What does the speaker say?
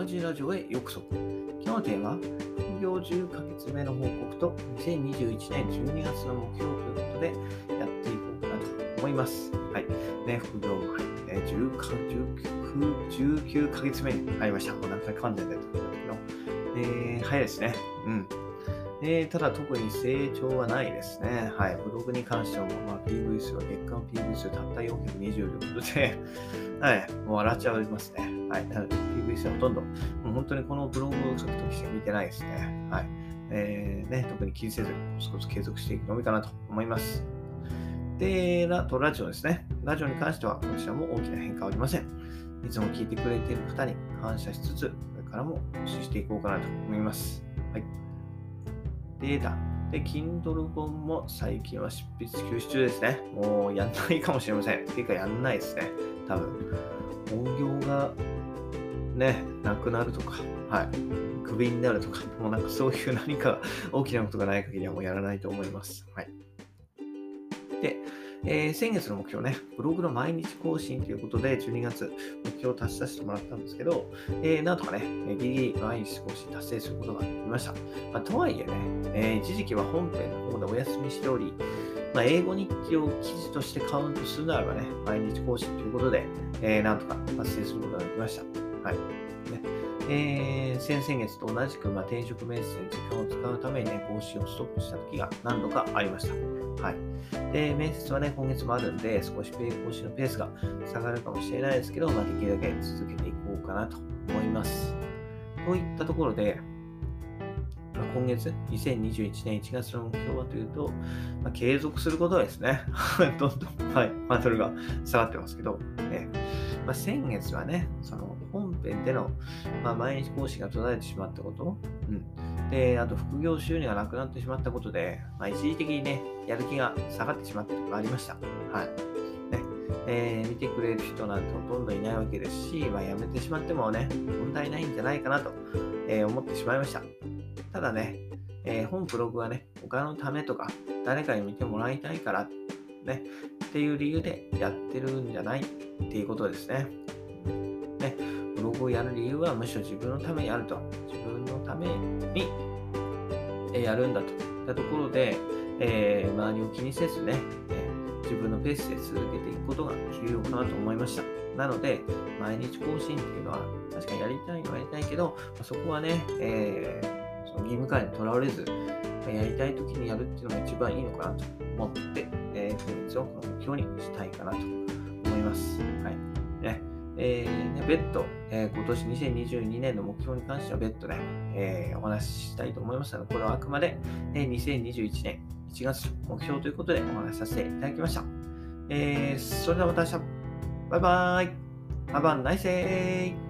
マジラジオへようこそ。今日のテーマは、副業10ヶ月目の報告と2021年12月の目標ということでやっていこうかなと思います。はい。ね、副業、えー、10か19 19ヶ月目に入りました。もう何回噛んでんだと思うんだけど、えー、早いですね。うん。えー、ただ特に成長はないですね。はい。ブログに関しても、まあ、PV 数は月間 PV 数たった420ということで、はい。もう笑っちゃいますね。はい。なの PV 数はほとんど、もう本当にこのブログを書くときしか見てないですね。はい。えー、ね、特に気にせず、少し継続していくのみかなと思います。で、ラとラジオですね。ラジオに関しては、こちらも大きな変化はありません。いつも聞いてくれている方に感謝しつつ、これからも投資していこうかなと思います。はい。データ。で、Kindle 本も最近は執筆休止中ですね。もうやんないかもしれません。ていうかやんないですね。多分。本業がね、なくなるとか、はい。クビになるとか、もうなんかそういう何か大きなことがない限りはもうやらないと思います。はい。で、えー、先月の目標ね、ブログの毎日更新ということで、12月目標を達成させてもらったんですけど、えー、なんとかね、ギリギリ毎日更新達成することができました。まあ、とはいえね、えー、一時期は本編の方でお休みしており、まあ、英語日記を記事としてカウントするならばね、毎日更新ということで、えー、なんとか達成することができました。はい。ねえー、先々月と同じく、まあ、転職面接に時間を使うためにね、更新をストップした時が何度かありました。はい。で、面接はね、今月もあるんで、少し更新のペースが下がるかもしれないですけど、まあ、できるだけ続けていこうかなと思います。といったところで、まあ、今月、2021年1月の目標はというと、まあ、継続することですね。どんどん、はい、ハードルが下がってますけど、ねまあ、先月はね、その本編での、まあ、毎日講師が途絶えてしまったこと、うん、で、あと副業収入がなくなってしまったことで、まあ、一時的にね、やる気が下がってしまったことがありました。はい。ねえー、見てくれる人なんてほとんどいないわけですし、まあ、やめてしまってもね、問題ないんじゃないかなと、えー、思ってしまいました。ただね、えー、本ブログはね、他のためとか、誰かに見てもらいたいから、ね、っていう理由でやってるんじゃないっていうことですね。ね、ブログをやる理由はむしろ自分のためにあると。自分のためにやるんだといったところで、えー、周りを気にせずね、え、自分のペースで続けていくことが重要かなと思いました。なので、毎日更新っていうのは確かにやりたいのはやりたいけど、ま、そこはね、えー、その義務感にとらわれず、やりたい時にやるっていうのが一番いいのかなと思って、えー、本日をこの目標にしたいかなと思います。はい。えー、ね、別途、えー、今年2022年の目標に関しては別途ね、えー、お話ししたいと思いますので、これはあくまで、えー、2021年1月目標ということでお話しさせていただきました。えー、それではまた明日。バイバーイ。Have a nice day.